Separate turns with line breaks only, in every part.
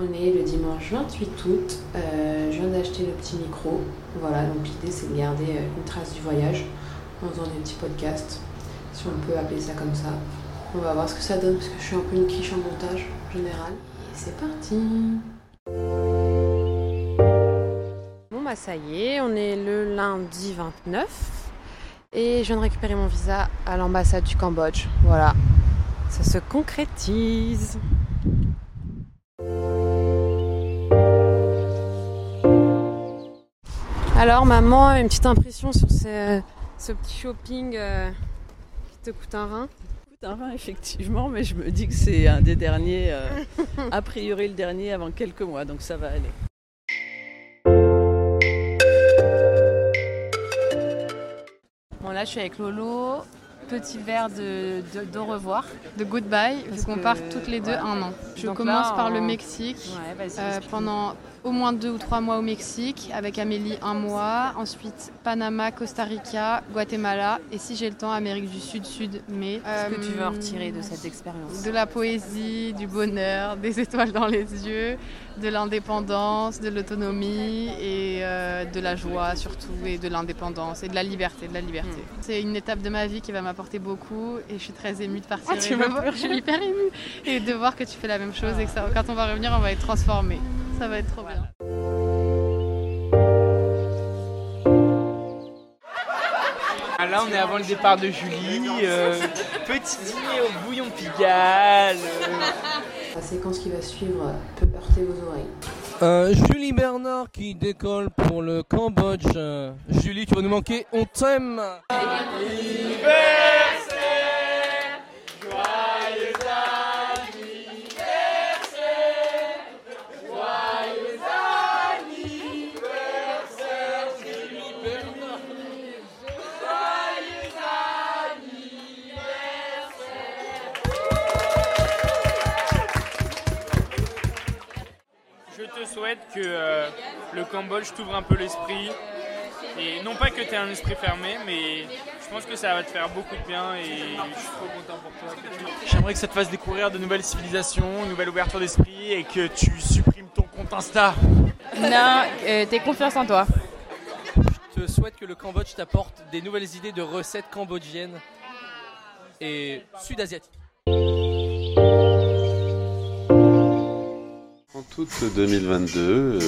On est le dimanche 28 août. Euh, je viens d'acheter le petit micro. Voilà, donc l'idée c'est de garder euh, une trace du voyage en faisant des petits podcasts, si on peut appeler ça comme ça. On va voir ce que ça donne parce que je suis un peu une quiche en montage en général. Et c'est parti Bon bah ça y est, on est le lundi 29 et je viens de récupérer mon visa à l'ambassade du Cambodge. Voilà, ça se concrétise. Alors maman, une petite impression sur ce, ce petit shopping euh, qui te coûte un rein
coûte un rein effectivement, mais je me dis que c'est un des derniers, euh, a priori le dernier avant quelques mois, donc ça va aller.
Bon là je suis avec Lolo, petit verre de, de- d'au revoir.
de goodbye, parce qu'on part toutes les deux
ouais.
un an. Je
Donc
commence
là,
par le Mexique,
Ouais,
euh, pendant au moins deux ou trois mois au Mexique, avec Amélie un mois, ensuite Panama, Costa Rica, Guatemala, et si j'ai le temps, Amérique du Sud, Sud, mais...
Qu'est-ce que tu veux
euh,
en retirer de cette expérience?
De la poésie, du bonheur, des étoiles dans les yeux, de l'indépendance, de l'autonomie et euh, de la joie surtout et de l'indépendance et de la liberté, de la liberté.
Hmm.
C'est une étape de ma vie qui va m'apporter beaucoup et je suis très émue de partir.
Ah, tu
et de voir-. Je suis hyper émue et de voir que tu fais la même chose et que ça- quand on va revenir, on va être transformé. Ça va être trop bien.
Ah, Là, on est avant le départ de Julie. euh, petit dîner au bouillon de Pigalle. euh,
La séquence qui va suivre peut heurter vos oreilles.
Euh, Julie Bernard qui décolle pour le Cambodge. Euh, Julie, tu vas nous manquer, on t'aime.
Te souhaite que euh, le Cambodge t'ouvre un peu l'esprit. Et non pas que tu aies un esprit fermé, mais je pense que ça va te faire beaucoup de bien et je suis trop content pour toi. J'aimerais que ça te fasse découvrir de nouvelles civilisations, une nouvelle ouverture d'esprit et que tu supprimes ton compte Insta.
Non, euh, t'es confiance en toi.
Je te souhaite que le Cambodge t'apporte des nouvelles idées de recettes cambodgiennes et sud-asiatiques.
En août 2022, euh,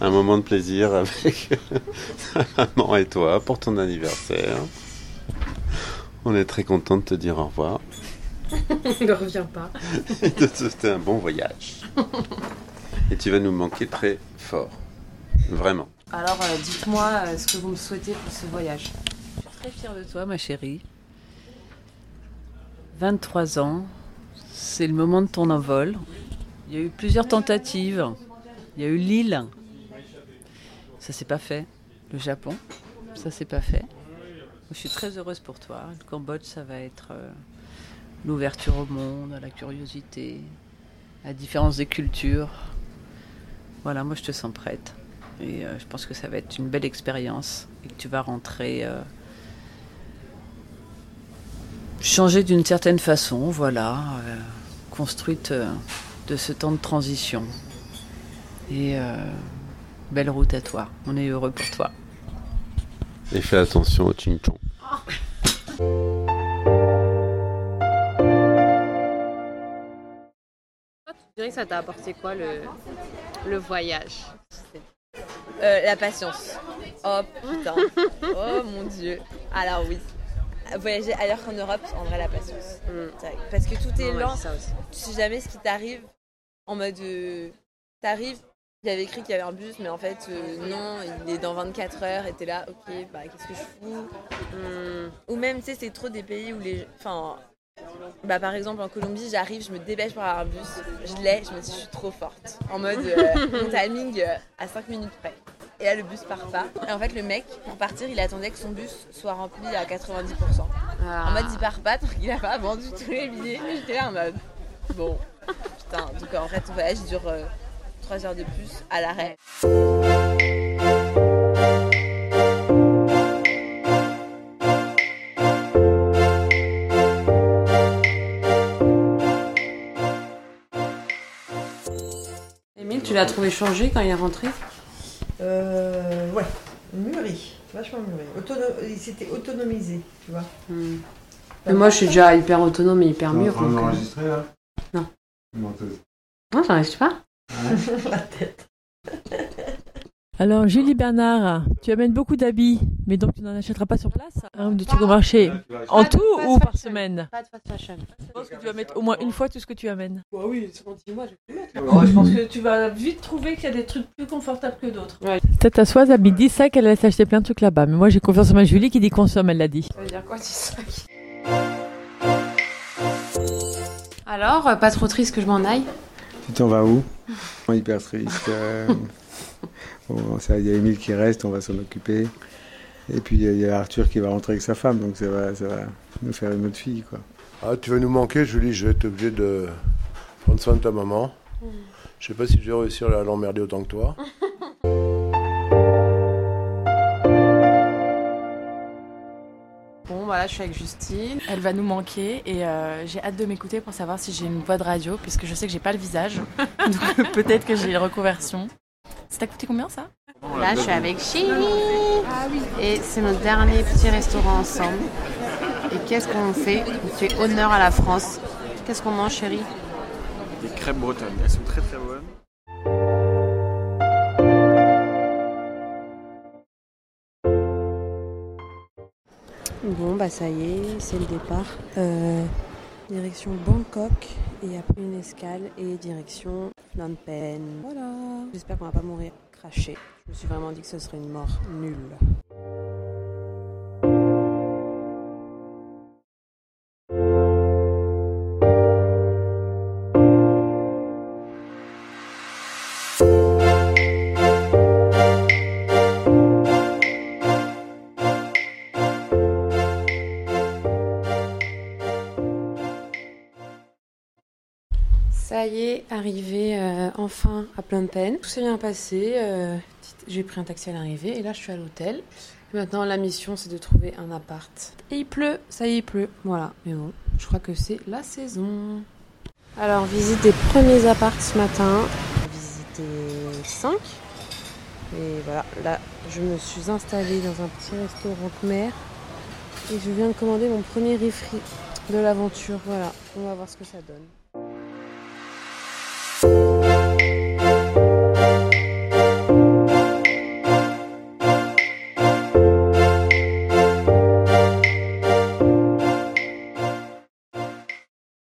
un moment de plaisir avec ta maman et toi pour ton anniversaire. On est très content de te dire au revoir
ne reviens pas.
et de te souhaiter un bon voyage. Et tu vas nous manquer très fort. Vraiment.
Alors euh, dites-moi euh, ce que vous me souhaitez pour ce voyage.
Je suis très fière de toi, ma chérie. 23 ans, c'est le moment de ton envol. Il y a eu plusieurs tentatives. Il y a eu l'île. Ça s'est pas fait. Le Japon, ça s'est pas fait. Je suis très heureuse pour toi. Le Cambodge, ça va être euh, l'ouverture au monde, la curiosité, la différence des cultures. Voilà, moi je te sens prête. Et euh, je pense que ça va être une belle expérience et que tu vas rentrer euh, changer d'une certaine façon, voilà, construite de ce temps de transition. Et euh, belle route à toi. On est heureux pour toi.
Et fais attention au ching chong.
Tu dirais que ça t'a apporté quoi le, le voyage?
Euh, la patience. Oh putain. Oh mon dieu. Alors oui. Voyager ailleurs qu'en Europe, en vrai la patience. Vrai. Parce que tout est lent.
c'est ça aussi.
Tu sais jamais ce qui t'arrive. En mode. euh, T'arrives, il y avait écrit qu'il y avait un bus, mais en fait, euh, non, il est dans 24 heures et t'es là, ok, bah qu'est-ce que je fous? Ou même, tu sais, c'est trop des pays où les. Enfin. Bah, par exemple, en Colombie, j'arrive, je me dépêche pour avoir un bus, je l'ai, je me dis, je suis trop forte. En mode, euh, mon timing euh, à 5 minutes près. Et là, le bus part pas. Et en fait, le mec, pour partir, il attendait que son bus soit rempli à 90%.
ah.
En mode, il part pas, donc il a pas vendu tous les billets. Et J'étais là en mode, bon, putain, donc en fait, ton voyage dure 3 heures de plus à l'arrêt.
Emile, tu l'as trouvé changé quand il est rentré?
Euh, ouais, mûri, vachement mûri. Autono- il s'était autonomisé, tu vois.
Hmm. Mais moi, je suis déjà hyper autonome et hyper mûre.
On
euh,
enregistré là?
Non.
Menteuse.
Non, j'enregistre pas.
La tête.
Alors, Julie Bernard, tu amènes beaucoup d'habits, mais donc tu n'en achèteras pas sur place? Hein, De trucs au marché. En tout ou par semaine?
Pas de fast fashion.
Je pense que tu vas mettre au moins une fois tout ce que tu amènes.
Bah oui, c'est 10 mois, je vais plus mettre.
Oh, je pense que tu vas vite trouver qu'il y a des trucs plus confortables que d'autres.
Ouais.
Tête à Soise habite 10 sacs, elle laisse acheter plein de trucs là-bas. Mais moi j'ai confiance en ma Julie qui dit consomme, elle l'a dit.
Ça veut dire quoi, 10 sacs Alors, euh, pas trop triste que je m'en aille
Tu t'en vas où? Hyper triste. euh, bon, ça, Il y a Emile qui reste, on va s'en occuper. Et puis il y a Arthur qui va rentrer avec sa femme, donc ça va, ça va nous faire une autre fille. quoi.
Ah, tu vas nous manquer, Julie, je vais être obligé de prendre soin de ta maman. Je sais pas si je vais réussir à l'emmerder autant que toi.
voilà, je suis avec Justine. Elle va nous manquer et euh, j'ai hâte de m'écouter pour savoir si j'ai une voix de radio, puisque je sais que j'ai pas le visage. Donc peut-être que j'ai une reconversion. Ça t'a coûté combien ça?
Là, je suis avec Chili. Et c'est notre dernier petit restaurant ensemble. Et qu'est-ce qu'on fait? On fait honneur à la France. Qu'est-ce qu'on mange, chérie?
Des crêpes bretonnes, elles sont très très bonnes.
Bah ça y est, c'est le départ. Euh, direction Bangkok et après une escale et direction Phnom Penh. Voilà. J'espère qu'on va pas mourir craché. Je me suis vraiment dit que ce serait une mort nulle. Ça y est, arrivé euh, enfin à Phnom Penh. Tout s'est bien passé. euh, J'ai pris un taxi à l'arrivée et là je suis à l'hôtel. Maintenant la mission c'est de trouver un appart. Et il pleut, ça y est il pleut. Voilà, mais bon, je crois que c'est la saison. Alors visite des premiers apparts ce matin. Visité 5. Et voilà, là je me suis installée dans un petit restaurant Khmer. Et je viens de commander mon premier refri de l'aventure. Voilà, on va voir ce que ça donne.